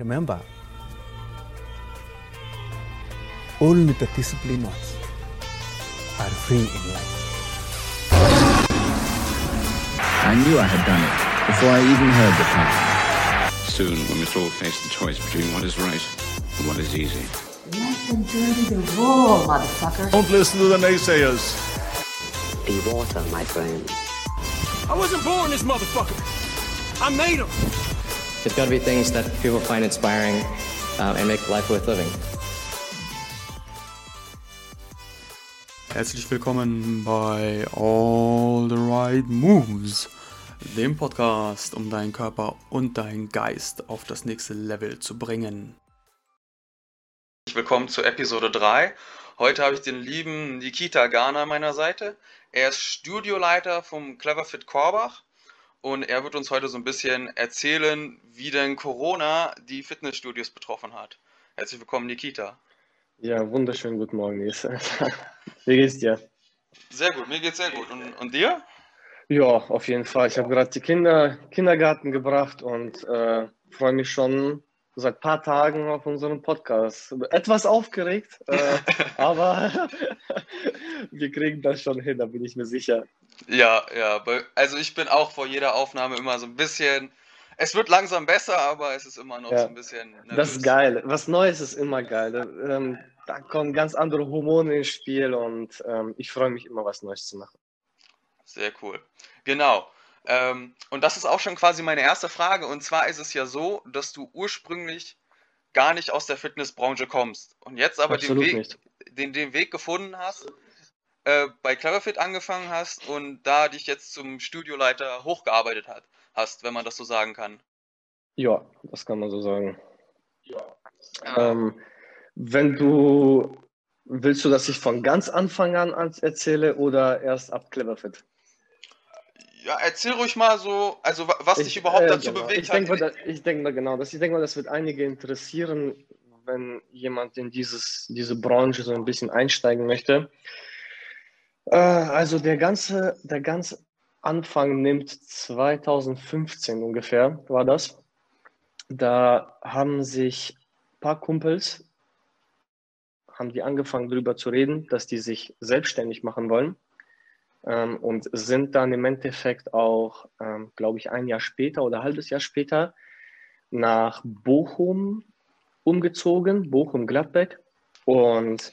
Remember, only the disciplined ones are free in life. I knew I had done it before I even heard the plan. Soon we must all face the choice between what is right and what is easy. Let them dirty the raw, motherfucker. Don't listen to the naysayers. Be water, my friend. I wasn't born this motherfucker. I made him. There's got to be things that people find inspiring um, and make life worth living. Herzlich willkommen bei All the Right Moves, dem Podcast, um deinen Körper und deinen Geist auf das nächste Level zu bringen. Willkommen zu Episode 3. Heute habe ich den lieben Nikita Garner an meiner Seite. Er ist Studioleiter vom Cleverfit Korbach und er wird uns heute so ein bisschen erzählen, wie denn Corona die Fitnessstudios betroffen hat. Herzlich willkommen, Nikita. Ja, wunderschönen guten Morgen, Nils. Wie geht's dir? Sehr gut, mir geht's sehr gut. Und, und dir? Ja, auf jeden Fall. Ich habe gerade die Kinder Kindergarten gebracht und äh, freue mich schon seit ein paar Tagen auf unserem Podcast. Etwas aufgeregt, äh, aber wir kriegen das schon hin, da bin ich mir sicher. Ja, ja. Also ich bin auch vor jeder Aufnahme immer so ein bisschen. Es wird langsam besser, aber es ist immer noch Ja, so ein bisschen. Nervös. Das ist geil. Was Neues ist immer geil. Ähm, da kommen ganz andere Hormone ins Spiel und ähm, ich freue mich immer, was Neues zu machen. Sehr cool. Genau. Ähm, und das ist auch schon quasi meine erste Frage. Und zwar ist es ja so, dass du ursprünglich gar nicht aus der Fitnessbranche kommst und jetzt aber den Weg, den, den Weg gefunden hast, äh, bei Cleverfit angefangen hast und da dich jetzt zum Studioleiter hochgearbeitet hat, hast, wenn man das so sagen kann. Ja, das kann man so sagen. Ähm, wenn du willst du, dass ich von ganz Anfang an an- erzähle oder erst ab Cleverfit? Ja, erzähl ruhig mal so, also wa- was dich Ich- überhaupt äh, dazu genau. bewegt ich hat. Denke, mal, da- ich denke mal genau, das, ich denke mal, das wird einige interessieren, wenn jemand in dieses, diese Branche so ein bisschen einsteigen möchte. Äh, also der ganze, der ganze Anfang nimmt 2015 ungefähr, war das. Da haben sich ein paar Kumpels, haben die angefangen darüber zu reden, dass die sich selbstständig machen wollen ähm, und sind dann im Endeffekt auch, ähm, glaube ich, ein Jahr später oder ein halbes Jahr später nach Bochum umgezogen, Bochum-Gladbeck. Und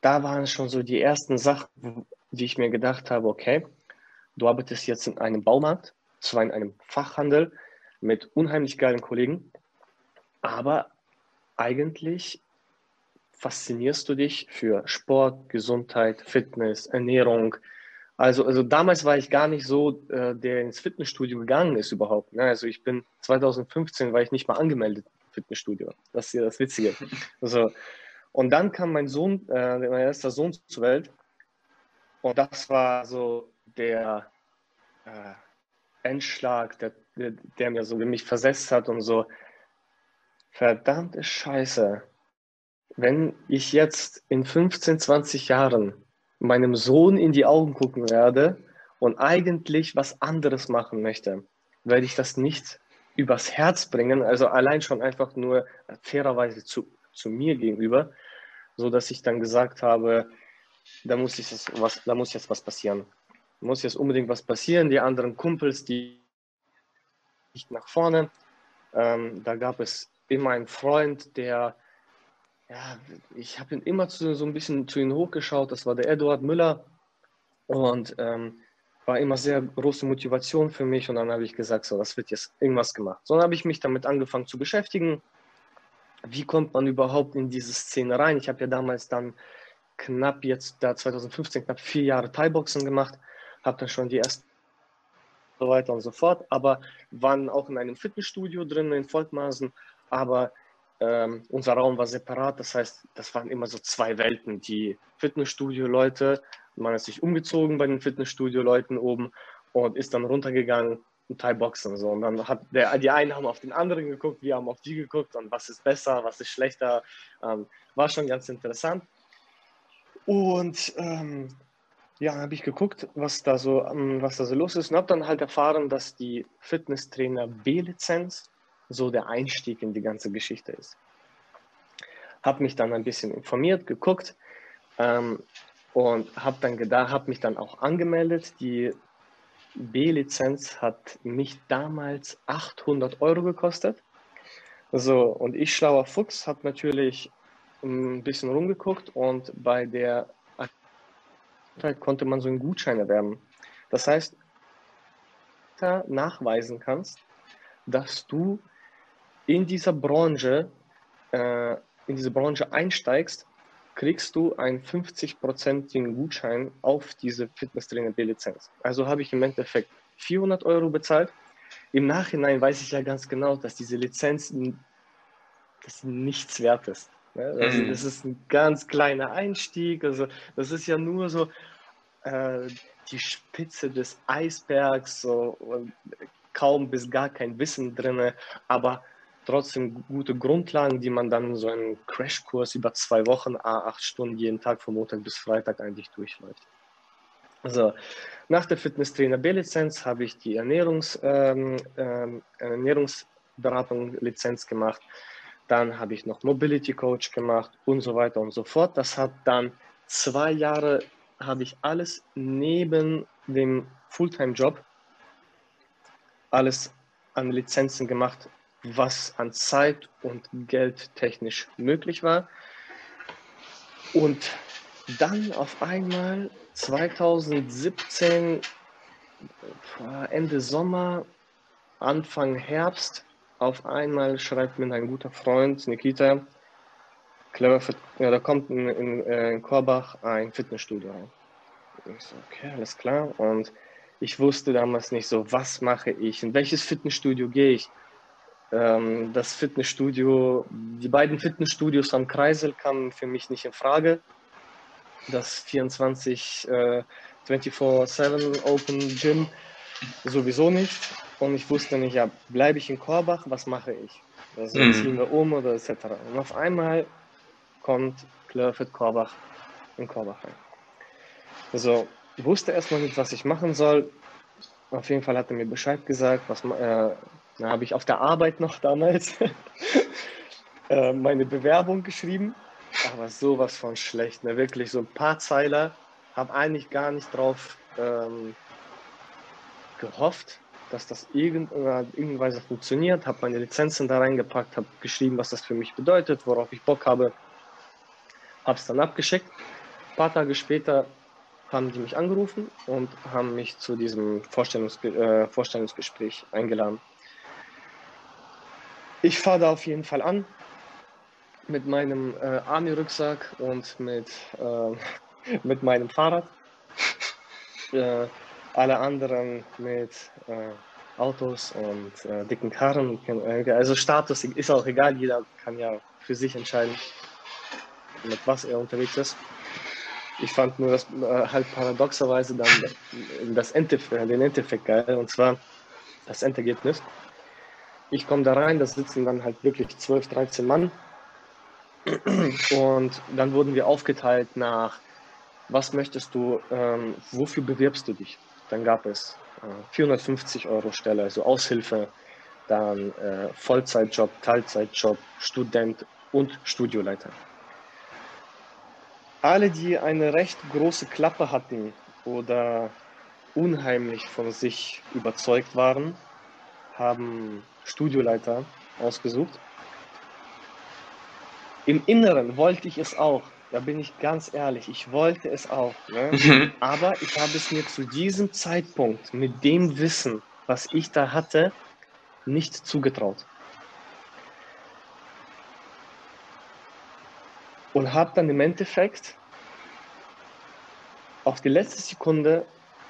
da waren schon so die ersten Sachen, die ich mir gedacht habe, okay, du arbeitest jetzt in einem Baumarkt, zwar in einem Fachhandel mit unheimlich geilen Kollegen, aber eigentlich faszinierst du dich für Sport, Gesundheit, Fitness, Ernährung. Also, also damals war ich gar nicht so, äh, der ins Fitnessstudio gegangen ist überhaupt. Ne? Also ich bin 2015 war ich nicht mal angemeldet im Fitnessstudio. Das ist ja das Witzige. Also, und dann kam mein Sohn, äh, mein erster Sohn zur Welt. Und das war so der äh, Endschlag, der, der, der mir so mich versetzt hat und so, verdammte Scheiße, wenn ich jetzt in 15, 20 Jahren meinem Sohn in die Augen gucken werde und eigentlich was anderes machen möchte, werde ich das nicht übers Herz bringen, also allein schon einfach nur fairerweise zu, zu mir gegenüber, so dass ich dann gesagt habe, da muss, ich jetzt was, da muss jetzt was passieren. Muss jetzt unbedingt was passieren. Die anderen Kumpels, die nicht nach vorne. Ähm, da gab es immer einen Freund, der, ja, ich habe ihn immer zu, so ein bisschen zu ihm hochgeschaut. Das war der Eduard Müller und ähm, war immer sehr große Motivation für mich. Und dann habe ich gesagt, so, das wird jetzt irgendwas gemacht. So dann habe ich mich damit angefangen zu beschäftigen. Wie kommt man überhaupt in diese Szene rein? Ich habe ja damals dann knapp jetzt, da 2015, knapp vier Jahre Thai-Boxen gemacht, habe dann schon die ersten so weiter und so fort, aber waren auch in einem Fitnessstudio drin in Volkmaßen, aber ähm, unser Raum war separat, das heißt, das waren immer so zwei Welten, die Fitnessstudio-Leute, man ist sich umgezogen bei den Fitnessstudio-Leuten oben und ist dann runtergegangen und Thai-Boxen so. Und dann hat der, die einen haben auf den anderen geguckt, wir haben auf die geguckt und was ist besser, was ist schlechter, ähm, war schon ganz interessant. Und ähm, ja, habe ich geguckt, was da so, ähm, was da so los ist und habe dann halt erfahren, dass die Fitnesstrainer B-Lizenz so der Einstieg in die ganze Geschichte ist. Habe mich dann ein bisschen informiert, geguckt ähm, und habe dann gedacht, habe mich dann auch angemeldet. Die B-Lizenz hat mich damals 800 Euro gekostet. So, und ich, schlauer Fuchs, habe natürlich ein bisschen rumgeguckt und bei der konnte man so einen Gutschein erwerben. Das heißt, nachweisen kannst, dass du in dieser Branche, äh, in diese Branche einsteigst, kriegst du einen 50-prozentigen Gutschein auf diese Fitnesstrainer B-Lizenz. Also habe ich im Endeffekt 400 Euro bezahlt. Im Nachhinein weiß ich ja ganz genau, dass diese Lizenz das nichts wert ist. Ne? Also mhm. das ist ein ganz kleiner Einstieg. Also das ist ja nur so äh, die Spitze des Eisbergs, so kaum bis gar kein Wissen drin, aber trotzdem gute Grundlagen, die man dann so einen Crashkurs über zwei Wochen, acht Stunden jeden Tag von Montag bis Freitag eigentlich durchläuft. Also nach der Fitnesstrainer B-Lizenz habe ich die Ernährungs, ähm, ähm, Ernährungsberatung Lizenz gemacht. Dann habe ich noch Mobility Coach gemacht und so weiter und so fort. Das hat dann zwei Jahre, habe ich alles neben dem Fulltime-Job, alles an Lizenzen gemacht, was an Zeit und Geld technisch möglich war. Und dann auf einmal 2017, Ende Sommer, Anfang Herbst, auf einmal schreibt mir ein guter Freund, Nikita, clever, ja, da kommt in, in, äh, in Korbach ein Fitnessstudio rein. Ich so, okay, alles klar. Und ich wusste damals nicht so, was mache ich, in welches Fitnessstudio gehe ich. Ähm, das Fitnessstudio, die beiden Fitnessstudios am Kreisel kamen für mich nicht in Frage. Das 24, äh, 24-7 Open Gym sowieso nicht. Und ich wusste nicht, ja, bleibe ich in Korbach, was mache ich? Also mhm. ziehen wir um oder etc. Und auf einmal kommt Clearfit Korbach in Korbach rein. Also ich wusste erstmal nicht, was ich machen soll. Auf jeden Fall hat er mir Bescheid gesagt, was äh, da habe ich auf der Arbeit noch damals äh, meine Bewerbung geschrieben. Aber sowas von schlecht, ne? wirklich so ein paar Zeiler. Habe eigentlich gar nicht drauf ähm, gehofft, dass das irgend, irgendeine Weise funktioniert, habe meine Lizenzen da reingepackt, habe geschrieben, was das für mich bedeutet, worauf ich Bock habe, habe es dann abgeschickt. Ein paar Tage später haben die mich angerufen und haben mich zu diesem Vorstellungsge äh, Vorstellungsgespräch eingeladen. Ich fahre da auf jeden Fall an mit meinem äh, Army-Rucksack und mit, äh, mit meinem Fahrrad. Äh, alle anderen mit äh, Autos und äh, dicken Karren. Äh, also Status ist auch egal, jeder kann ja für sich entscheiden, mit was er unterwegs ist. Ich fand nur das halt paradoxerweise dann das Endeffekt, den Endeffekt geil, und zwar das Endergebnis. Ich komme da rein, da sitzen dann halt wirklich 12, 13 Mann. Und dann wurden wir aufgeteilt nach, was möchtest du, ähm, wofür bewirbst du dich? Dann gab es äh, 450 Euro Stelle, also Aushilfe, dann äh, Vollzeitjob, Teilzeitjob, Student und Studioleiter. Alle, die eine recht große Klappe hatten oder unheimlich von sich überzeugt waren, haben Studioleiter ausgesucht. Im Inneren wollte ich es auch, da bin ich ganz ehrlich, ich wollte es auch. Ne? Mhm. Aber ich habe es mir zu diesem Zeitpunkt mit dem Wissen, was ich da hatte, nicht zugetraut. Und habe dann im Endeffekt auf die letzte Sekunde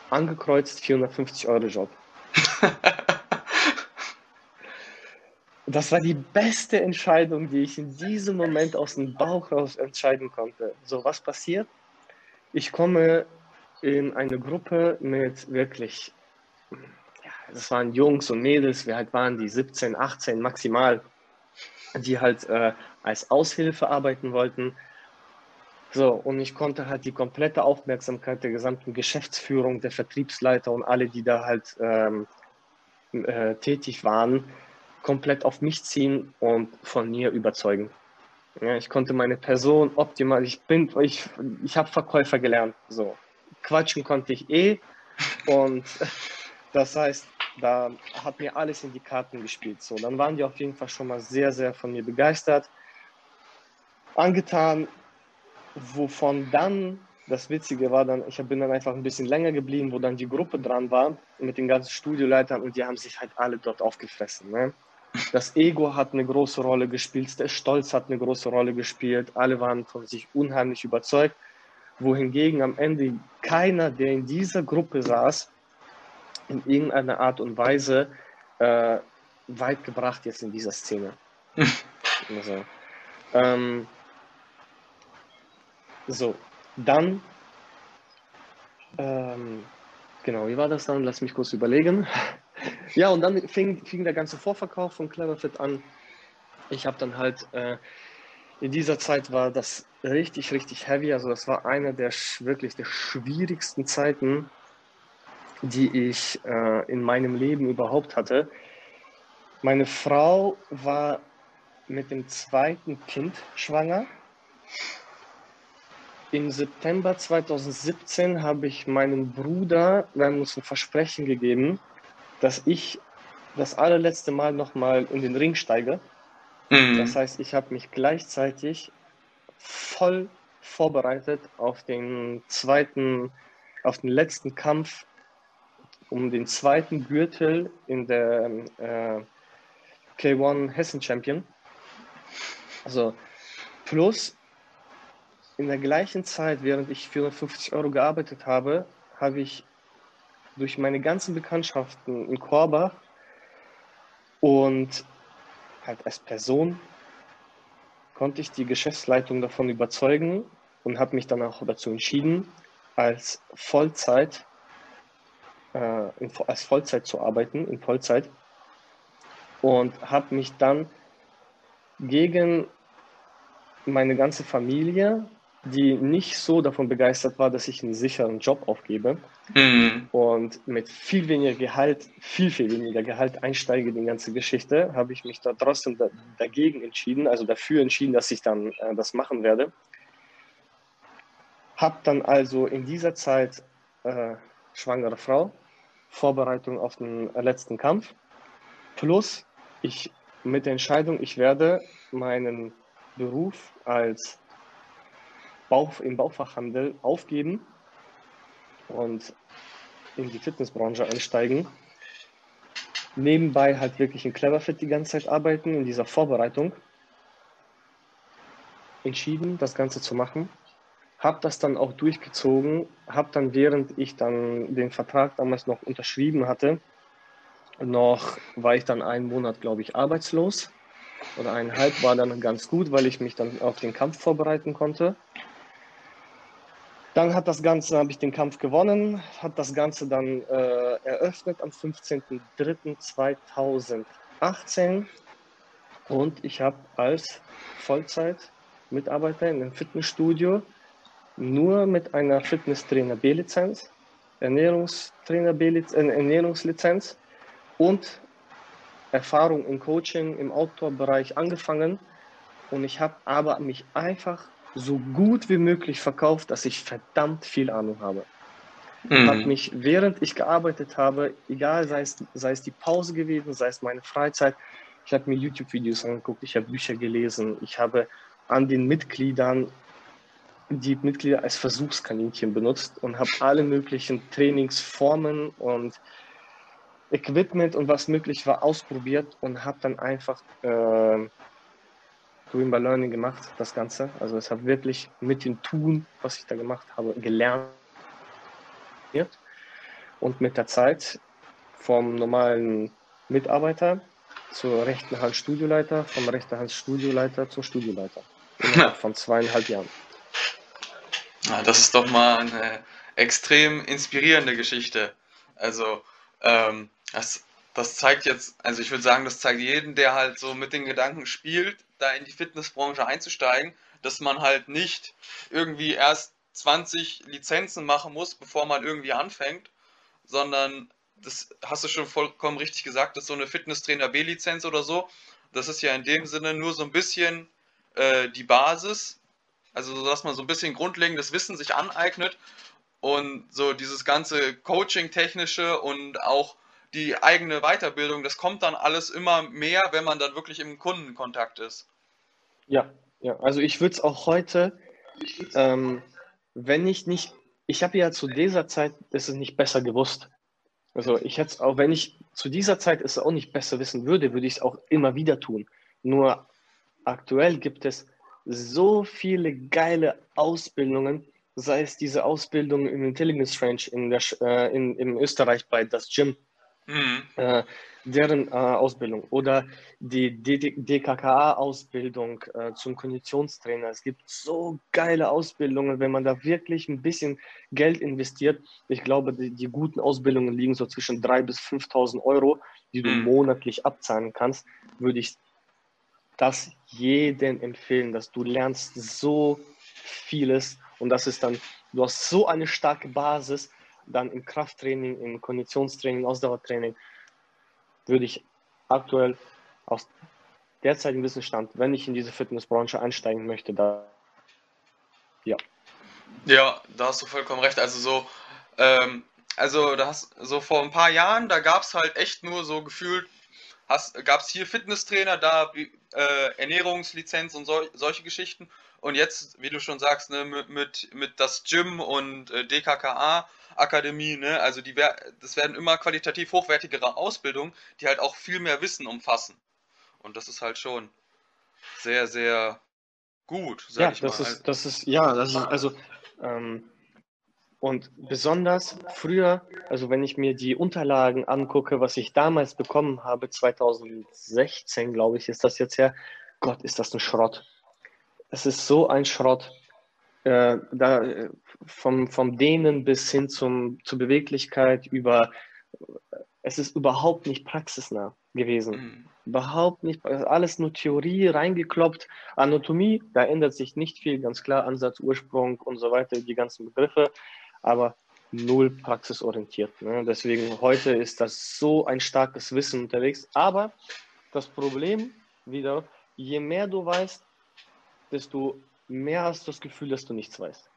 angekreuzt 450 Euro Job. Das war die beste Entscheidung, die ich in diesem Moment aus dem Bauch raus entscheiden konnte. So, was passiert? Ich komme in eine Gruppe mit wirklich, ja, das waren Jungs und Mädels, wir halt waren die 17, 18 maximal, die halt äh, als Aushilfe arbeiten wollten. So, und ich konnte halt die komplette Aufmerksamkeit der gesamten Geschäftsführung, der Vertriebsleiter und alle, die da halt ähm, äh, tätig waren, komplett auf mich ziehen und von mir überzeugen. Ja, ich konnte meine Person optimal, ich bin, ich, ich habe Verkäufer gelernt. So, quatschen konnte ich eh. Und das heißt, da hat mir alles in die Karten gespielt. So, dann waren die auf jeden Fall schon mal sehr, sehr von mir begeistert, angetan, wovon dann das Witzige war dann, ich bin dann einfach ein bisschen länger geblieben, wo dann die Gruppe dran war mit den ganzen Studioleitern und die haben sich halt alle dort aufgefressen. Ne? Das Ego hat eine große Rolle gespielt, der Stolz hat eine große Rolle gespielt, alle waren von sich unheimlich überzeugt, wohingegen am Ende keiner, der in dieser Gruppe saß, in irgendeiner Art und Weise äh, weit gebracht jetzt in dieser Szene. also, ähm, so, dann, ähm, genau, wie war das dann? Lass mich kurz überlegen. Ja, und dann fing, fing der ganze Vorverkauf von Cleverfit an. Ich habe dann halt, äh, in dieser Zeit war das richtig, richtig heavy. Also das war eine der wirklich der schwierigsten Zeiten, die ich äh, in meinem Leben überhaupt hatte. Meine Frau war mit dem zweiten Kind schwanger. Im September 2017 habe ich meinem Bruder, wir haben uns ein Versprechen gegeben, dass ich das allerletzte Mal nochmal in den Ring steige. Mhm. Das heißt, ich habe mich gleichzeitig voll vorbereitet auf den zweiten, auf den letzten Kampf um den zweiten Gürtel in der äh, K1 Hessen Champion. Also plus in der gleichen Zeit, während ich 450 Euro gearbeitet habe, habe ich durch meine ganzen Bekanntschaften in Korbach und halt als Person konnte ich die Geschäftsleitung davon überzeugen und habe mich dann auch dazu entschieden, als Vollzeit, äh, in, als Vollzeit zu arbeiten, in Vollzeit. Und habe mich dann gegen meine ganze Familie die nicht so davon begeistert war, dass ich einen sicheren Job aufgebe mhm. und mit viel weniger Gehalt, viel, viel weniger Gehalt einsteige in die ganze Geschichte, habe ich mich da trotzdem da, dagegen entschieden, also dafür entschieden, dass ich dann äh, das machen werde. Habe dann also in dieser Zeit äh, schwangere Frau, Vorbereitung auf den letzten Kampf, plus ich mit der Entscheidung, ich werde meinen Beruf als Bauch, im Baufachhandel aufgeben und in die Fitnessbranche einsteigen. Nebenbei halt wirklich in Cleverfit die ganze Zeit arbeiten, in dieser Vorbereitung. Entschieden, das Ganze zu machen. Hab das dann auch durchgezogen. Hab dann, während ich dann den Vertrag damals noch unterschrieben hatte, noch war ich dann einen Monat, glaube ich, arbeitslos. Oder eineinhalb war dann ganz gut, weil ich mich dann auf den Kampf vorbereiten konnte. Dann hat das Ganze, habe ich den Kampf gewonnen, hat das Ganze dann äh, eröffnet am 15.03.2018 und ich habe als Vollzeit-Mitarbeiter in einem Fitnessstudio nur mit einer Fitnesstrainer B-Lizenz, Ernährungstrainer B-Lizenz, äh, Ernährungslizenz und Erfahrung im Coaching im Outdoor-Bereich angefangen. Und ich habe aber mich einfach so gut wie möglich verkauft, dass ich verdammt viel Ahnung habe. Mhm. Habe mich, während ich gearbeitet habe, egal sei es, sei es die Pause gewesen, sei es meine Freizeit, ich habe mir YouTube-Videos angeguckt, ich habe Bücher gelesen, ich habe an den Mitgliedern die Mitglieder als Versuchskaninchen benutzt und habe alle möglichen Trainingsformen und Equipment und was möglich war ausprobiert und habe dann einfach äh, Doing by Learning gemacht, das Ganze. Also es hat wirklich mit dem Tun, was ich da gemacht habe, gelernt. Und mit der Zeit vom normalen Mitarbeiter zur rechten Hand Studioleiter, vom rechten Hand Studioleiter zum Studioleiter. Innerhalb von zweieinhalb Jahren. Ja, das ist doch mal eine extrem inspirierende Geschichte. Also, ähm, das, das zeigt jetzt, also ich würde sagen, das zeigt jeden, der halt so mit den Gedanken spielt, da in die Fitnessbranche einzusteigen, dass man halt nicht irgendwie erst 20 Lizenzen machen muss, bevor man irgendwie anfängt, sondern das hast du schon vollkommen richtig gesagt, das ist so eine Fitnesstrainer B-Lizenz oder so. Das ist ja in dem Sinne nur so ein bisschen äh, die Basis, also so, dass man so ein bisschen grundlegendes Wissen sich aneignet und so dieses ganze Coaching-technische und auch die eigene Weiterbildung, das kommt dann alles immer mehr, wenn man dann wirklich im Kundenkontakt ist. Ja, ja. Also ich würde es auch heute, ähm, wenn ich nicht, ich habe ja zu dieser Zeit ist es nicht besser gewusst. Also ich hätte es auch, wenn ich zu dieser Zeit es auch nicht besser wissen würde, würde ich es auch immer wieder tun. Nur aktuell gibt es so viele geile Ausbildungen, sei es diese Ausbildung im Intelligence Range in der, äh, in, in Österreich bei das Gym, mhm. äh, deren äh, Ausbildung oder die DKKA-Ausbildung äh, zum Konditionstrainer. Es gibt so geile Ausbildungen, wenn man da wirklich ein bisschen Geld investiert. Ich glaube, die, die guten Ausbildungen liegen so zwischen 3.000 bis 5.000 Euro, die du mhm. monatlich abzahlen kannst. Würde ich das jedem empfehlen, dass du lernst so vieles und das ist dann, du hast so eine starke Basis, dann im Krafttraining, im Konditionstraining, Ausdauertraining, würde ich aktuell aus derzeitigen Wissensstand, wenn ich in diese Fitnessbranche einsteigen möchte, da ja. Ja, da hast du vollkommen recht. Also so, ähm, also da hast so vor ein paar Jahren, da gab es halt echt nur so gefühlt, gab es hier Fitnesstrainer, da äh, Ernährungslizenz und sol solche Geschichten. Und jetzt, wie du schon sagst, ne, mit, mit, mit das Gym und äh, DKKA Akademie, ne, also die das werden immer qualitativ hochwertigere Ausbildungen, die halt auch viel mehr Wissen umfassen. Und das ist halt schon sehr, sehr gut, sag ja, ich das mal. Ist, das ist, ja, das ist, also, ähm, und besonders früher, also wenn ich mir die Unterlagen angucke, was ich damals bekommen habe, 2016, glaube ich, ist das jetzt her, Gott, ist das ein Schrott. Es ist so ein Schrott. Äh, da, vom, vom Dehnen bis hin zum, zur Beweglichkeit über, es ist überhaupt nicht praxisnah gewesen. Mhm. Überhaupt nicht, alles nur Theorie reingekloppt. Anatomie, da ändert sich nicht viel, ganz klar, Ansatz, Ursprung und so weiter, die ganzen Begriffe, aber null praxisorientiert. Ne? Deswegen heute ist das so ein starkes Wissen unterwegs. Aber das Problem wieder, je mehr du weißt, desto mehr hast du das Gefühl, dass du nichts weißt.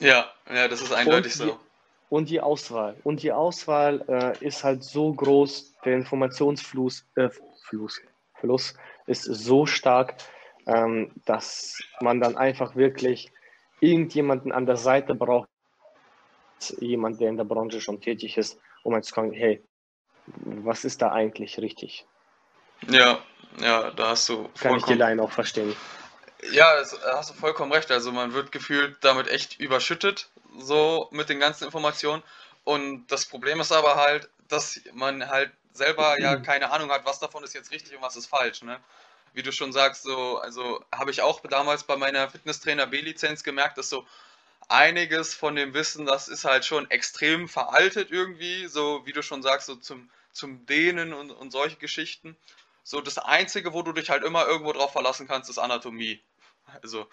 Ja, ja, das ist eindeutig und die, so. Und die Auswahl. Und die Auswahl äh, ist halt so groß, der Informationsfluss äh, Fluss, Fluss ist so stark, ähm, dass man dann einfach wirklich irgendjemanden an der Seite braucht, jemand, der in der Branche schon tätig ist, um halt zu sagen, hey, was ist da eigentlich richtig? Ja, ja, da hast du Kann ich die Line auch verstehen. Ja, das hast du vollkommen recht. Also man wird gefühlt damit echt überschüttet, so mit den ganzen Informationen. Und das Problem ist aber halt, dass man halt selber ja keine Ahnung hat, was davon ist jetzt richtig und was ist falsch. Ne? Wie du schon sagst, so, also habe ich auch damals bei meiner Fitnesstrainer B-Lizenz gemerkt, dass so einiges von dem Wissen, das ist halt schon extrem veraltet irgendwie, so wie du schon sagst, so zum, zum Dehnen und, und solche Geschichten. So das Einzige, wo du dich halt immer irgendwo drauf verlassen kannst, ist Anatomie. Also,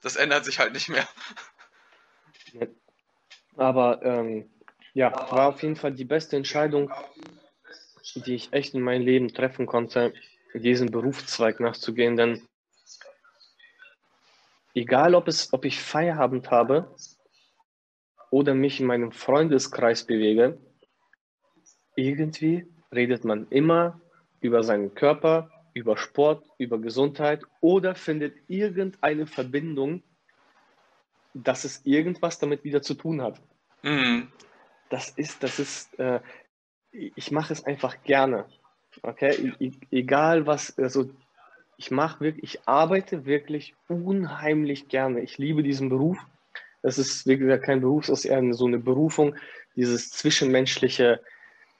das ändert sich halt nicht mehr. Aber ähm, ja, war auf jeden Fall die beste Entscheidung, die ich echt in meinem Leben treffen konnte, diesen Berufszweig nachzugehen. Denn egal, ob, es, ob ich Feierabend habe oder mich in meinem Freundeskreis bewege, irgendwie redet man immer über seinen Körper, über Sport, über Gesundheit oder findet irgendeine Verbindung, dass es irgendwas damit wieder zu tun hat. Mhm. Das ist, das ist, äh, ich mache es einfach gerne. Okay, e egal was, also ich mache wirklich, ich arbeite wirklich unheimlich gerne. Ich liebe diesen Beruf. Das ist wirklich kein Beruf, das ist eher so eine Berufung, dieses zwischenmenschliche,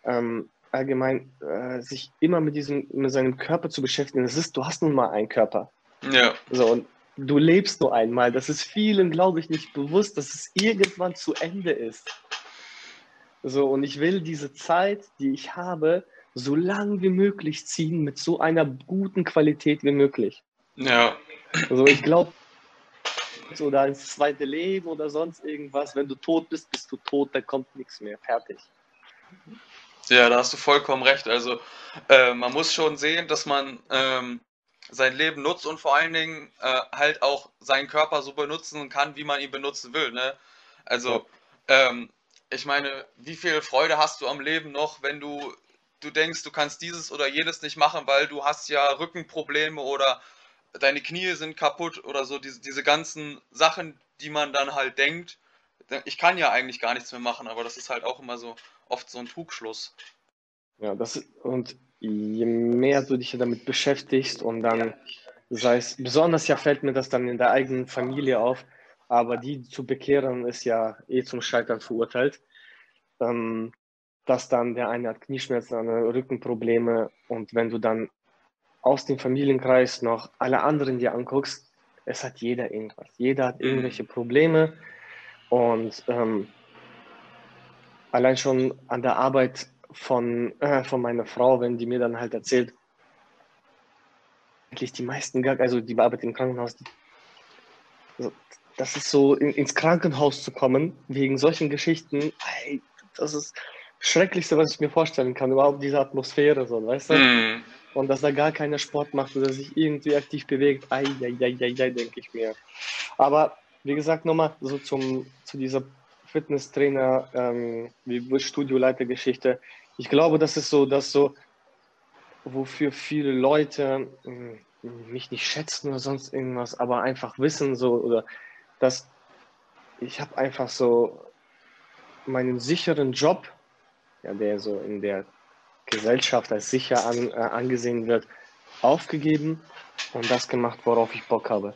ähm, allgemein äh, sich immer mit diesem, mit seinem Körper zu beschäftigen. Das ist, du hast nun mal einen Körper. Ja. So, und du lebst nur einmal. Das ist vielen, glaube ich, nicht bewusst, dass es irgendwann zu Ende ist. So, und ich will diese Zeit, die ich habe, so lang wie möglich ziehen mit so einer guten Qualität wie möglich. Ja. Also ich glaube, oder ins zweite Leben oder sonst irgendwas. Wenn du tot bist, bist du tot, da kommt nichts mehr. Fertig. Ja, da hast du vollkommen recht. Also äh, man muss schon sehen, dass man ähm, sein Leben nutzt und vor allen Dingen äh, halt auch seinen Körper so benutzen kann, wie man ihn benutzen will. Ne? Also ähm, ich meine, wie viel Freude hast du am Leben noch, wenn du du denkst, du kannst dieses oder jenes nicht machen, weil du hast ja Rückenprobleme oder deine Knie sind kaputt oder so, diese, diese ganzen Sachen, die man dann halt denkt, ich kann ja eigentlich gar nichts mehr machen, aber das ist halt auch immer so oft so ein Trugschluss. Ja, das und je mehr du dich damit beschäftigst und dann sei es, besonders ja fällt mir das dann in der eigenen Familie auf, aber die zu bekehren ist ja eh zum Scheitern verurteilt. Ähm, dass dann der eine hat Knieschmerzen, andere Rückenprobleme und wenn du dann aus dem Familienkreis noch alle anderen dir anguckst, es hat jeder irgendwas. Jeder hat irgendwelche Probleme und ähm, allein schon an der Arbeit von, äh, von meiner Frau, wenn die mir dann halt erzählt, eigentlich die meisten, also die arbeitet im Krankenhaus, die, also das ist so, in, ins Krankenhaus zu kommen, wegen solchen Geschichten, ey, das ist, Schrecklichste, was ich mir vorstellen kann, überhaupt diese Atmosphäre, so, weißt du? Mm. Und dass da gar keiner Sport macht oder sich irgendwie aktiv bewegt, ei, ei, ei, ei, ei denke ich mir. Aber wie gesagt, nochmal so zum, zu dieser Fitnesstrainer, ähm, wie Studioleitergeschichte. Ich glaube, das ist so, dass so, wofür viele Leute mh, hm, mich nicht schätzen oder sonst irgendwas, aber einfach wissen so, oder dass ich habe einfach so meinen sicheren Job ja, der so in der Gesellschaft als sicher an, äh, angesehen wird, aufgegeben und das gemacht, worauf ich Bock habe.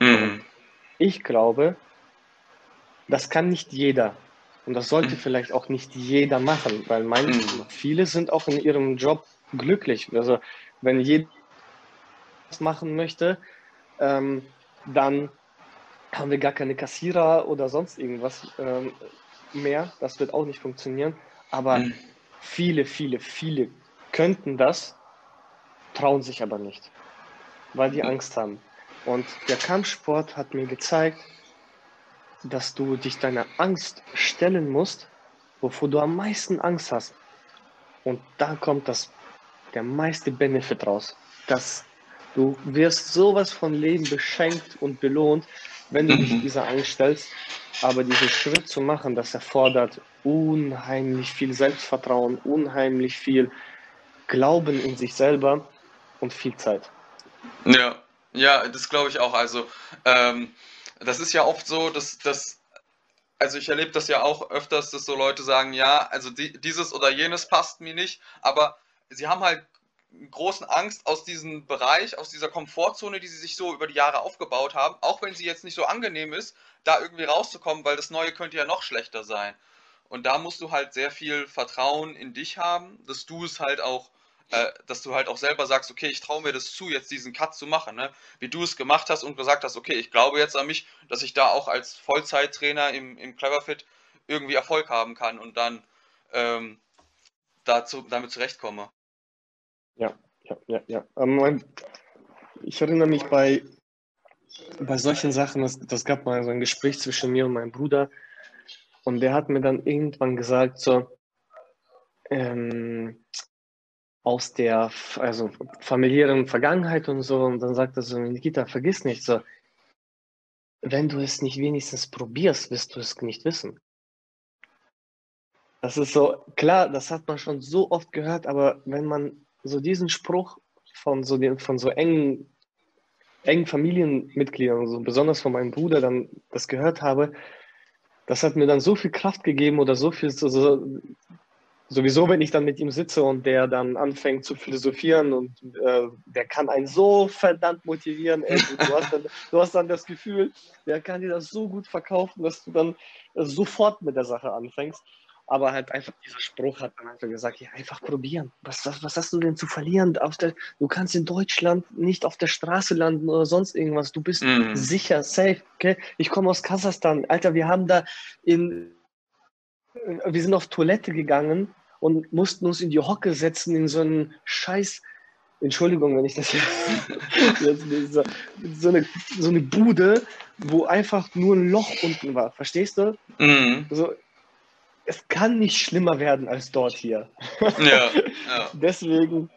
Mhm. Ich glaube, das kann nicht jeder. Und das sollte mhm. vielleicht auch nicht jeder machen, weil manche, mhm. viele sind auch in ihrem Job glücklich. Also wenn jeder das machen möchte, ähm, dann haben wir gar keine Kassierer oder sonst irgendwas ähm, mehr. Das wird auch nicht funktionieren. Aber mhm. viele, viele, viele könnten das, trauen sich aber nicht, weil die Angst haben. Und der Kampfsport hat mir gezeigt, dass du dich deiner Angst stellen musst, wovor du am meisten Angst hast. Und da kommt das, der meiste Benefit raus. Dass du wirst sowas von Leben beschenkt und belohnt, wenn du dich mhm. dieser Angst stellst. Aber diesen Schritt zu machen, das erfordert unheimlich viel Selbstvertrauen, unheimlich viel Glauben in sich selber und viel Zeit. Ja, ja, das glaube ich auch. Also, ähm, das ist ja oft so, dass, dass also ich erlebe das ja auch öfters, dass so Leute sagen, ja, also die, dieses oder jenes passt mir nicht, aber sie haben halt großen Angst aus diesem Bereich, aus dieser Komfortzone, die sie sich so über die Jahre aufgebaut haben, auch wenn sie jetzt nicht so angenehm ist, da irgendwie rauszukommen, weil das Neue könnte ja noch schlechter sein. Und da musst du halt sehr viel Vertrauen in dich haben, dass du es halt auch, äh, dass du halt auch selber sagst, okay, ich traue mir das zu, jetzt diesen Cut zu machen, ne? Wie du es gemacht hast und gesagt hast, okay, ich glaube jetzt an mich, dass ich da auch als Vollzeittrainer im, im Cleverfit irgendwie Erfolg haben kann und dann ähm, dazu, damit zurechtkomme. Ja, ja, ja, ja. Ähm, ich erinnere mich bei, bei solchen Sachen, das, das gab mal so ein Gespräch zwischen mir und meinem Bruder und der hat mir dann irgendwann gesagt, so, ähm, aus der also familiären Vergangenheit und so, und dann sagt er so, Nikita, vergiss nicht, so, wenn du es nicht wenigstens probierst, wirst du es nicht wissen. Das ist so, klar, das hat man schon so oft gehört, aber wenn man so diesen Spruch von so, den, von so engen, engen Familienmitgliedern, so besonders von meinem Bruder, dann das gehört habe, das hat mir dann so viel Kraft gegeben oder so viel, so, so, sowieso, wenn ich dann mit ihm sitze und der dann anfängt zu philosophieren und äh, der kann einen so verdammt motivieren. Ey, du, hast dann, du hast dann das Gefühl, der kann dir das so gut verkaufen, dass du dann äh, sofort mit der Sache anfängst. Aber halt einfach dieser Spruch hat dann einfach gesagt, ja, einfach probieren. Was, was, was hast du denn zu verlieren? Der, du kannst in Deutschland nicht auf der Straße landen oder sonst irgendwas. Du bist mm. sicher, safe. Okay? Ich komme aus Kasachstan. Alter, wir haben da in, wir sind auf Toilette gegangen und mussten uns in die Hocke setzen in so einen scheiß Entschuldigung, wenn ich das jetzt, jetzt so, so, eine, so eine Bude, wo einfach nur ein Loch unten war. Verstehst du? Mhm. Also, es kann nicht schlimmer werden als dort hier. Ja, ja. Deswegen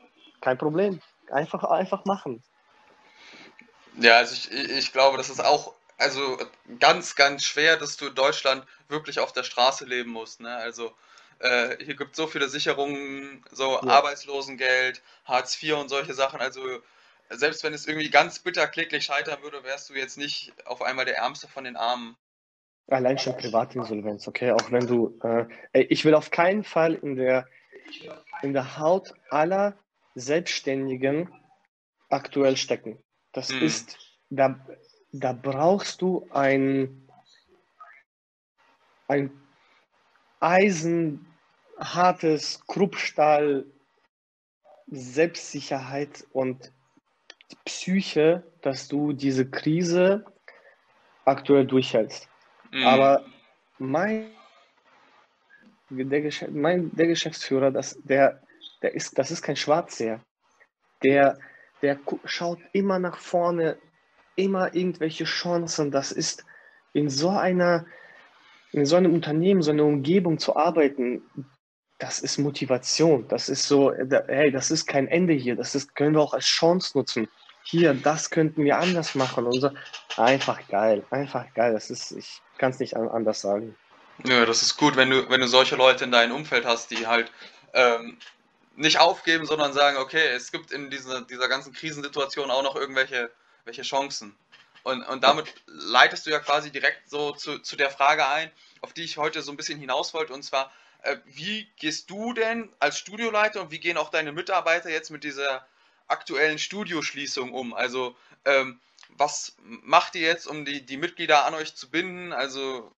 kein Problem. Einfach, einfach machen. Ja, also ich, ich glaube, das ist auch also ganz, ganz schwer, dass du in Deutschland wirklich auf der Straße leben musst. Ne? Also äh, hier gibt es so viele Sicherungen, so Ja. Arbeitslosengeld, Hartz IV und solche Sachen. Also selbst wenn es irgendwie ganz bitter kläglich scheitern würde, wärst du jetzt nicht auf einmal der Ärmste von den Armen. Allein schon Privatinsolvenz, okay? Auch wenn du, äh, ich will auf keinen Fall in der, in der Haut aller Selbstständigen aktuell stecken. Das Hm. ist, da, da brauchst du ein, ein eisenhartes Kruppstahl, Selbstsicherheit und Psyche, dass du diese Krise aktuell durchhältst. Mhm. Aber mein, der, Geschäft, mein, der Geschäftsführer, das, der, der ist, das ist kein Schwarzseher. Der, der schaut immer nach vorne, immer irgendwelche Chancen. Das ist in so einer, in so einem Unternehmen, so einer Umgebung zu arbeiten, das ist Motivation. Das ist so, hey, das ist kein Ende hier. Das ist, können wir auch als Chance nutzen. Hier, das könnten wir anders machen. Und so. Einfach geil, einfach geil. Das ist, ich kann es nicht an- anders sagen. Ja, das ist gut, wenn du, wenn du solche Leute in deinem Umfeld hast, die halt ähm, nicht aufgeben, sondern sagen, okay, es gibt in dieser, dieser ganzen Krisensituation auch noch irgendwelche welche Chancen. Und, und damit leitest du ja quasi direkt so zu, zu der Frage ein, auf die ich heute so ein bisschen hinaus wollte, und zwar, äh, wie gehst du denn als Studioleiter und wie gehen auch deine Mitarbeiter jetzt mit dieser aktuellen Studioschließung um? Also, ähm, was macht ihr jetzt, um die, die Mitglieder an euch zu binden? Also,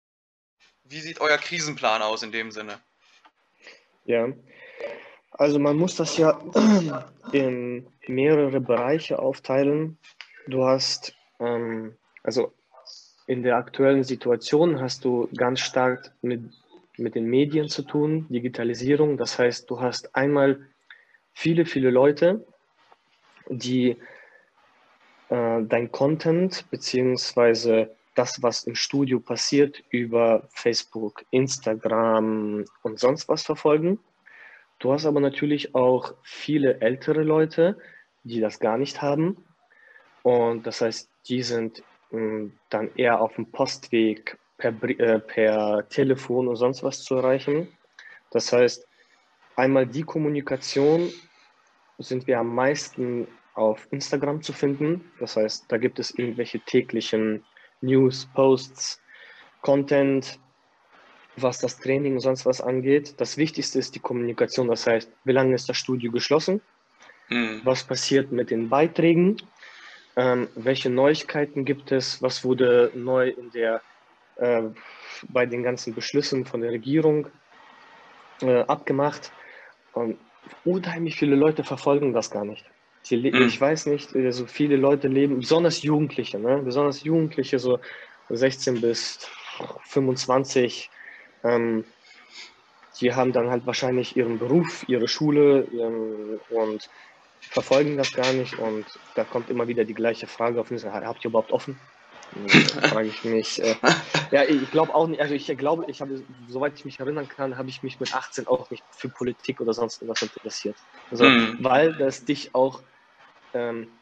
wie sieht euer Krisenplan aus in dem Sinne? Ja, also man muss das ja in mehrere Bereiche aufteilen. Du hast, ähm, also in der aktuellen Situation hast du ganz stark mit, mit den Medien zu tun, Digitalisierung. Das heißt, du hast einmal viele, viele Leute, die äh, dein Content beziehungsweise das, was im Studio passiert, über Facebook, Instagram und sonst was verfolgen. Du hast aber natürlich auch viele ältere Leute, die das gar nicht haben. Und das heißt, die sind mh, dann eher auf dem Postweg per, äh, per Telefon und sonst was zu erreichen. Das heißt, einmal die Kommunikation sind wir am meisten auf Instagram zu finden. Das heißt, da gibt es irgendwelche täglichen News, Posts, Content, was das Training und sonst was angeht. Das Wichtigste ist die Kommunikation. Das heißt, wie lange ist das Studio geschlossen? Hm. Was passiert mit den Beiträgen? Ähm, welche Neuigkeiten gibt es? Was wurde neu in der, äh, bei den ganzen Beschlüssen von der Regierung äh, abgemacht? Und unheimlich viele Leute verfolgen das gar nicht. Die, Mhm. Ich weiß nicht, äh, so viele Leute leben, besonders Jugendliche, ne? besonders Jugendliche, so 16 bis 25, ähm, die haben dann halt wahrscheinlich ihren Beruf, ihre Schule ihren, und verfolgen das gar nicht. Und da kommt immer wieder die gleiche Frage auf uns, habt ihr überhaupt offen? Frage ich mich. Äh, ja, ich glaube auch nicht, also ich glaube, ich habe, soweit ich mich erinnern kann, habe ich mich mit 18 auch nicht für Politik oder sonst irgendwas interessiert. Also, Mhm. weil das dich auch ähm,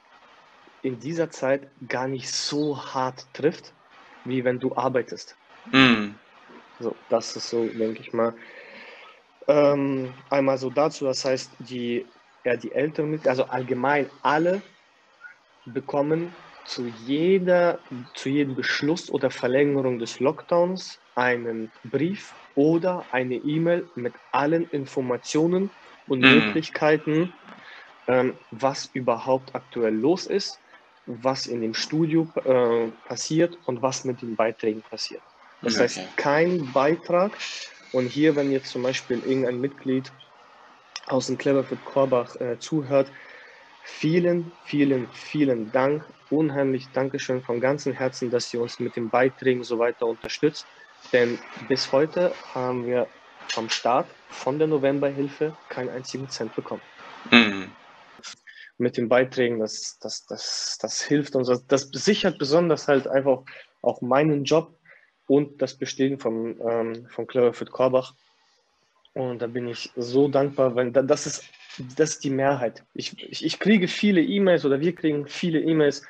in dieser Zeit gar nicht so hart trifft, wie wenn du arbeitest. Hm. So, das ist so, denke ich mal. Ähm, einmal so dazu, das heißt, die, ja, die älteren Mitglieder, also allgemein alle bekommen zu jeder, zu jedem Beschluss oder Verlängerung des Lockdowns einen Brief oder eine E-Mail mit allen Informationen und Mhm. Möglichkeiten, ähm, was überhaupt aktuell los ist, was in dem Studio äh, passiert und was mit den Beiträgen passiert. Das Okay. heißt, kein Beitrag. Und hier, wenn jetzt zum Beispiel irgendein Mitglied aus dem Cleverfit Korbach äh, zuhört, vielen, vielen, vielen Dank. Unheimlich Dankeschön von ganzem Herzen, dass ihr uns mit den Beiträgen so weiter unterstützt. Denn bis heute haben wir vom Start von der Novemberhilfe keinen einzigen Cent bekommen. Hm. mit den Beiträgen, das, das, das, das hilft uns. Das, sichert besonders halt einfach auch meinen Job und das Bestehen von, ähm, von Cleverfit Korbach. Und da bin ich so dankbar, weil das ist, das ist die Mehrheit. Ich, ich, ich kriege viele E-Mails oder wir kriegen viele E-Mails,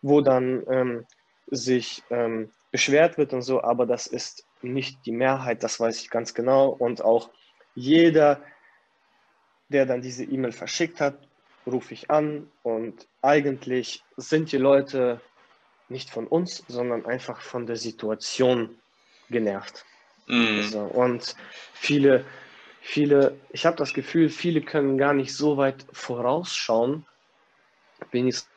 wo dann ähm, sich ähm, beschwert wird und so, aber das ist nicht die Mehrheit, das weiß ich ganz genau. Und auch jeder, der dann diese E-Mail verschickt hat, rufe ich an und eigentlich sind die Leute nicht von uns, sondern einfach von der Situation genervt. Mhm. Also, und viele, viele, ich habe das Gefühl, viele können gar nicht so weit vorausschauen, wenigstens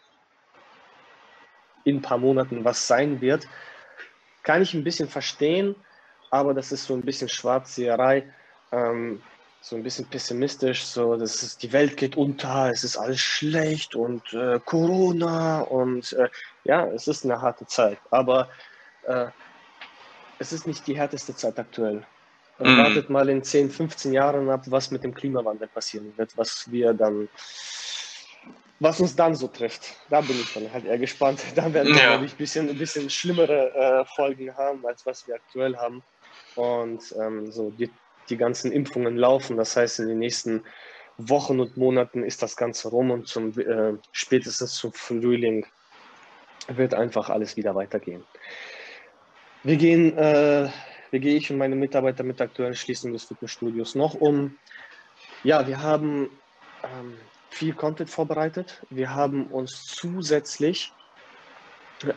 in ein paar Monaten was sein wird. Kann ich ein bisschen verstehen, aber das ist so ein bisschen Schwarzseherei, ähm, so ein bisschen pessimistisch, so das ist, die Welt geht unter, es ist alles schlecht und äh, Corona und äh, ja, es ist eine harte Zeit, aber äh, es ist nicht die härteste Zeit aktuell. Mhm. Wartet mal in 10, 15 Jahren ab, was mit dem Klimawandel passieren wird, was wir dann was uns dann so trifft. Da bin ich dann halt eher gespannt. Da werden wir, ja. glaube ich, ein bisschen, ein bisschen schlimmere äh, Folgen haben, als was wir aktuell haben. Und ähm, so die, die ganzen Impfungen laufen. Das heißt, in den nächsten Wochen und Monaten ist das Ganze rum und zum, äh, spätestens zum Frühling wird einfach alles wieder weitergehen. Wir gehen, äh, wie gehe ich und meine Mitarbeiter mit der aktuellen Schließung des Fitnessstudios noch um? Ja, wir haben ähm, viel Content vorbereitet. Wir haben uns zusätzlich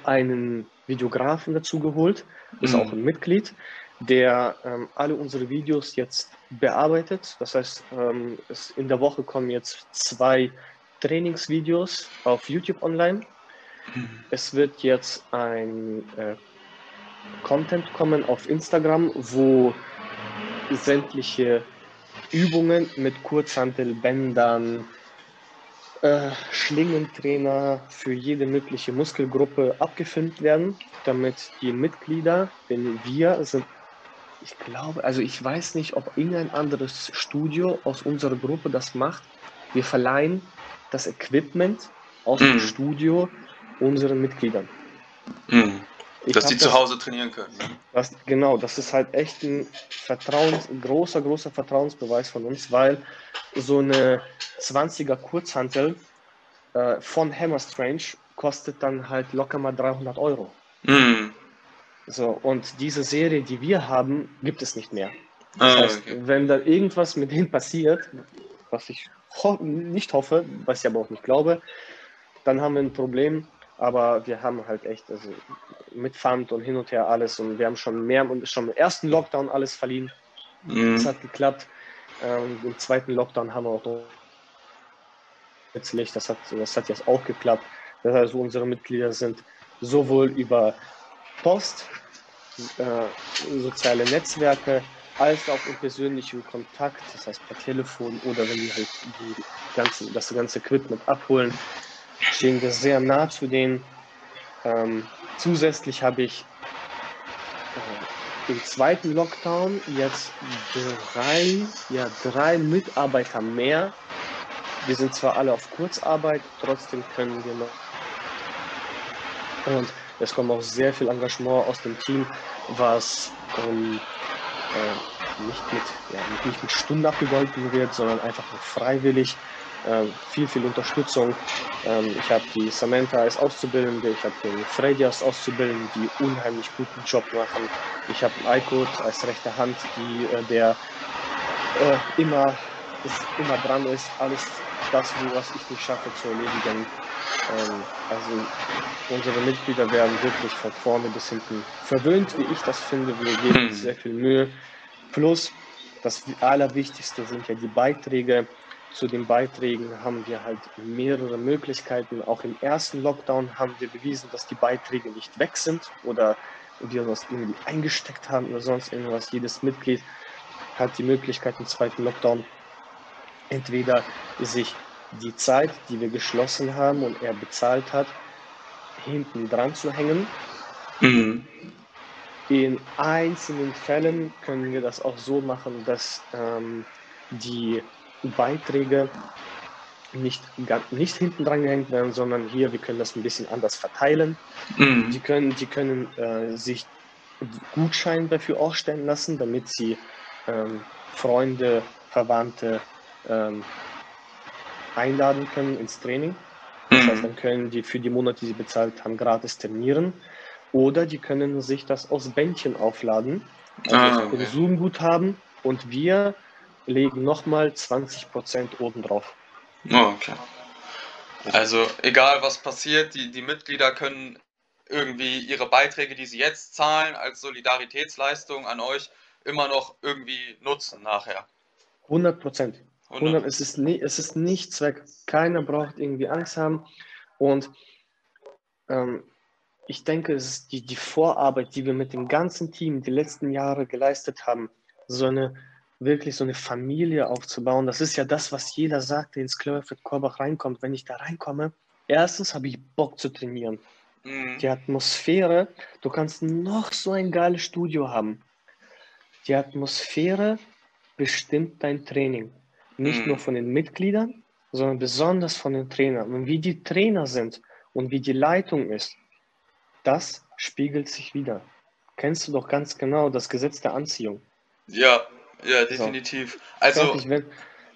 einen Videografen dazu geholt, ist mhm. auch ein Mitglied, der ähm, alle unsere Videos jetzt bearbeitet. Das heißt, ähm, in der Woche kommen jetzt zwei Trainingsvideos auf YouTube online. Mhm. Es wird jetzt ein äh, Content kommen auf Instagram, wo sämtliche Übungen mit Kurzhantelbändern, äh, Schlingentrainer für jede mögliche Muskelgruppe abgefilmt werden, damit die Mitglieder, denn wir sind, ich glaube, also ich weiß nicht, ob irgendein anderes Studio aus unserer Gruppe das macht. Wir verleihen das Equipment aus mhm. dem Studio unseren Mitgliedern. Mhm. Dass die zu Hause trainieren können. Ne? Das, genau, das ist halt echt ein Vertrauens, ein großer, großer Vertrauensbeweis von uns, weil so eine 20er Kurzhantel äh, von Hammer Strange kostet dann halt locker mal 300 Euro. Mhm. So, und diese Serie, die wir haben, gibt es nicht mehr. Das ah, heißt, okay. wenn da irgendwas mit denen passiert, was ich ho nicht hoffe, was ich aber auch nicht glaube, dann haben wir ein Problem. Aber wir haben halt echt also mit Pfand und hin und her alles und wir haben schon mehr und schon im ersten Lockdown alles verliehen. Mhm. Das hat geklappt. Ähm, Im zweiten Lockdown haben wir auch letztlich, das hat, das hat jetzt auch geklappt. Das heißt, unsere Mitglieder sind sowohl über Post, äh, soziale Netzwerke, als auch in persönlichem Kontakt, das heißt per Telefon oder wenn die halt die ganze, das ganze Equipment abholen, stehen wir sehr nah zu denen. Ähm, zusätzlich habe ich äh, im zweiten Lockdown jetzt drei, ja, drei Mitarbeiter mehr. Wir sind zwar alle auf Kurzarbeit, trotzdem können wir noch. Und es kommt auch sehr viel Engagement aus dem Team, was ähm, äh, nicht, mit, ja, nicht mit Stunden abgegolten wird, sondern einfach nur freiwillig viel, viel Unterstützung. Ähm, ich habe die Samantha als Auszubildende, ich habe den Freddy als Auszubildende, die unheimlich guten Job machen. Ich habe Aykut als rechte Hand, die, äh, der äh, immer, ist, immer dran ist, alles das, was ich nicht schaffe, zu erledigen. Ähm, also unsere Mitglieder werden wirklich von vorne bis hinten verwöhnt, wie ich das finde. Wir geben uns sehr viel Mühe. Plus, das Allerwichtigste sind ja die Beiträge zu den Beiträgen haben wir halt mehrere Möglichkeiten. Auch im ersten Lockdown haben wir bewiesen, dass die Beiträge nicht weg sind oder wir was irgendwie eingesteckt haben oder sonst irgendwas. Jedes Mitglied hat die Möglichkeit im zweiten Lockdown entweder sich die Zeit, die wir geschlossen haben und er bezahlt hat, hinten dran zu hängen. Mhm. In einzelnen Fällen können wir das auch so machen, dass ähm, die Beiträge nicht, nicht hinten dran gehängt werden, sondern hier, wir können das ein bisschen anders verteilen. Mhm. Die können, die können äh, sich Gutschein dafür ausstellen lassen, damit sie ähm, Freunde, Verwandte ähm, einladen können ins Training. Das heißt, dann können die für die Monate, die sie bezahlt haben, gratis trainieren. Oder die können sich das aus Bändchen aufladen, also Ah, okay. Konsumguthaben, und wir legen nochmal 20% obendrauf. Oh, okay. Also egal was passiert, die, die Mitglieder können irgendwie ihre Beiträge, die sie jetzt zahlen, als Solidaritätsleistung an euch immer noch irgendwie nutzen nachher. 100 Prozent. 100. 100, es, ist nie, es ist nichts weg. Keiner braucht irgendwie Angst haben. Und ähm, ich denke, es ist die, die Vorarbeit, die wir mit dem ganzen Team die letzten Jahre geleistet haben, so eine wirklich so eine Familie aufzubauen. Das ist ja das, was jeder sagt, der ins Cloverfield Korbach reinkommt. Wenn ich da reinkomme, erstens habe ich Bock zu trainieren. Mhm. Die Atmosphäre, du kannst noch so ein geiles Studio haben. Die Atmosphäre bestimmt dein Training. Nicht Mhm. nur von den Mitgliedern, sondern besonders von den Trainern. Und wie die Trainer sind und wie die Leitung ist, das spiegelt sich wieder. Kennst du doch ganz genau das Gesetz der Anziehung. Ja, ja, definitiv. Also, wenn,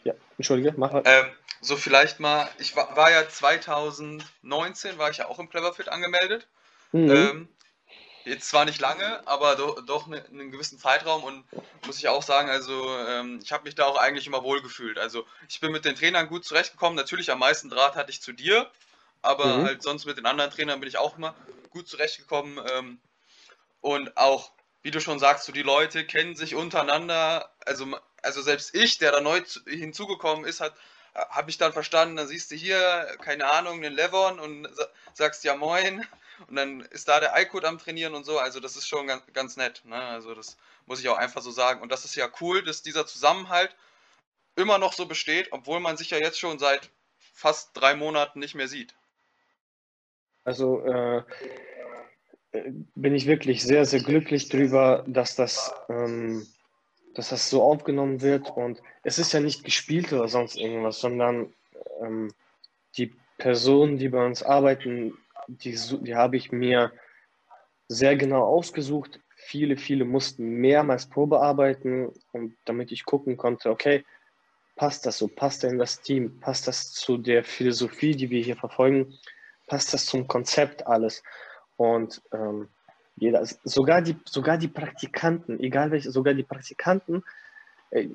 ja, entschuldige, mach mal. ähm, so vielleicht mal, ich war, war ja 2019, war ich ja auch im Cleverfit angemeldet. Mhm. Ähm, jetzt zwar nicht lange, aber do, doch ne, einen gewissen Zeitraum und muss ich auch sagen, also ähm, ich habe mich da auch eigentlich immer wohl gefühlt. Also ich bin mit den Trainern gut zurechtgekommen. Natürlich am meisten Draht hatte ich zu dir, aber Mhm. halt sonst mit den anderen Trainern bin ich auch immer gut zurechtgekommen. Ähm, und auch, wie du schon sagst, so die Leute kennen sich untereinander. Also, also selbst ich, der da neu zu, hinzugekommen ist, hat habe ich dann verstanden, dann siehst du hier, keine Ahnung, den Levon und sa sagst ja moin und dann ist da der Aykut am Trainieren und so, also das ist schon ganz, ganz nett, ne? also das muss ich auch einfach so sagen und das ist ja cool, dass dieser Zusammenhalt immer noch so besteht, obwohl man sich ja jetzt schon seit fast drei Monaten nicht mehr sieht. Also äh, bin ich wirklich sehr, sehr glücklich drüber, dass das, ähm, dass das so aufgenommen wird. Und es ist ja nicht gespielt oder sonst irgendwas, sondern ähm, die Personen, die bei uns arbeiten, die, die habe ich mir sehr genau ausgesucht. Viele, viele mussten mehrmals Probe arbeiten, und damit ich gucken konnte, okay, passt das so, passt er in das Team, passt das zu der Philosophie, die wir hier verfolgen, passt das zum Konzept alles. Und ähm, jeder, sogar die, sogar die Praktikanten, egal welche, sogar die Praktikanten, äh,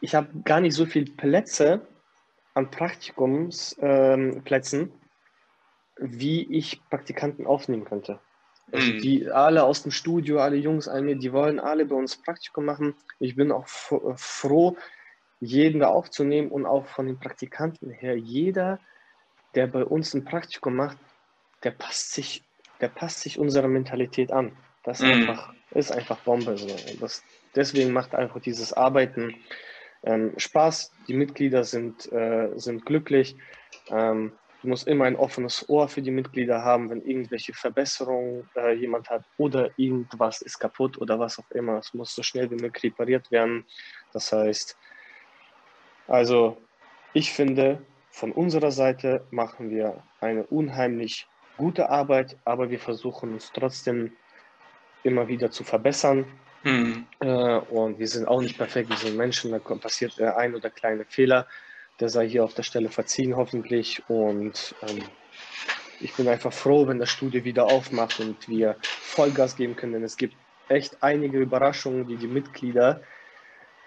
ich habe gar nicht so viele Plätze an Praktikumsplätzen, ähm, wie ich Praktikanten aufnehmen könnte. Also Mhm. die alle aus dem Studio, alle Jungs, alle, die wollen alle bei uns Praktikum machen. Ich bin auch fro- froh, jeden da aufzunehmen und auch von den Praktikanten her. Jeder, der bei uns ein Praktikum macht, der passt sich, der passt sich unserer Mentalität an. Das ist, Mhm. einfach, ist einfach Bombe. So. Und das, deswegen macht einfach dieses Arbeiten ähm, Spaß. Die Mitglieder sind, äh, sind glücklich. Ähm, du musst immer ein offenes Ohr für die Mitglieder haben, wenn irgendwelche Verbesserungen äh, jemand hat oder irgendwas ist kaputt oder was auch immer. Es muss so schnell wie möglich repariert werden. Das heißt, also ich finde, von unserer Seite machen wir eine unheimlich gute Arbeit, aber wir versuchen uns trotzdem immer wieder zu verbessern. Mhm. Äh, und wir sind auch nicht perfekt, wir sind Menschen, da passiert der ein oder kleine Fehler. Der sei hier auf der Stelle verziehen, hoffentlich. Und ähm, ich bin einfach froh, wenn das Studio wieder aufmacht und wir Vollgas geben können. Denn es gibt echt einige Überraschungen, die die Mitglieder,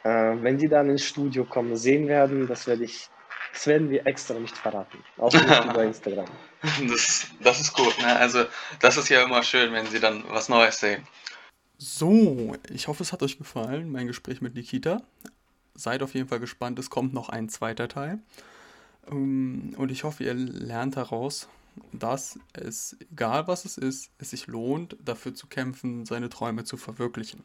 äh, wenn die dann ins Studio kommen, sehen werden. Das werde ich, das werden wir extra nicht verraten. Auch nicht über Instagram. Das, das ist gut, ne? Also das ist ja immer schön, wenn sie dann was Neues sehen. So, ich hoffe, es hat euch gefallen, mein Gespräch mit Nikita. Seid auf jeden Fall gespannt, es kommt noch ein zweiter Teil. Ähm, Und ich hoffe, ihr lernt daraus, dass es, egal was es ist, es sich lohnt, dafür zu kämpfen, seine Träume zu verwirklichen.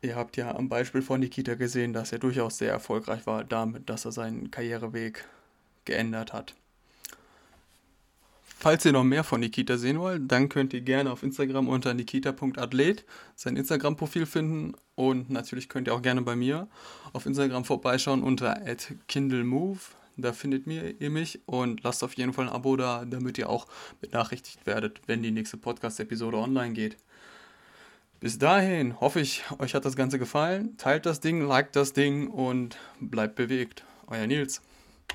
Ihr habt ja am Beispiel von Nikita gesehen, dass er durchaus sehr erfolgreich war damit, dass er seinen Karriereweg geändert hat. Falls ihr noch mehr von Nikita sehen wollt, dann könnt ihr gerne auf Instagram unter nikita.athlet sein Instagram-Profil finden und natürlich könnt ihr auch gerne bei mir auf Instagram vorbeischauen unter @kindlemove. da findet ihr mich und lasst auf jeden Fall ein Abo da, damit ihr auch benachrichtigt werdet, wenn die nächste Podcast-Episode online geht. Bis dahin hoffe ich, euch hat das Ganze gefallen. Teilt das Ding, liked das Ding und bleibt bewegt. Euer Nils.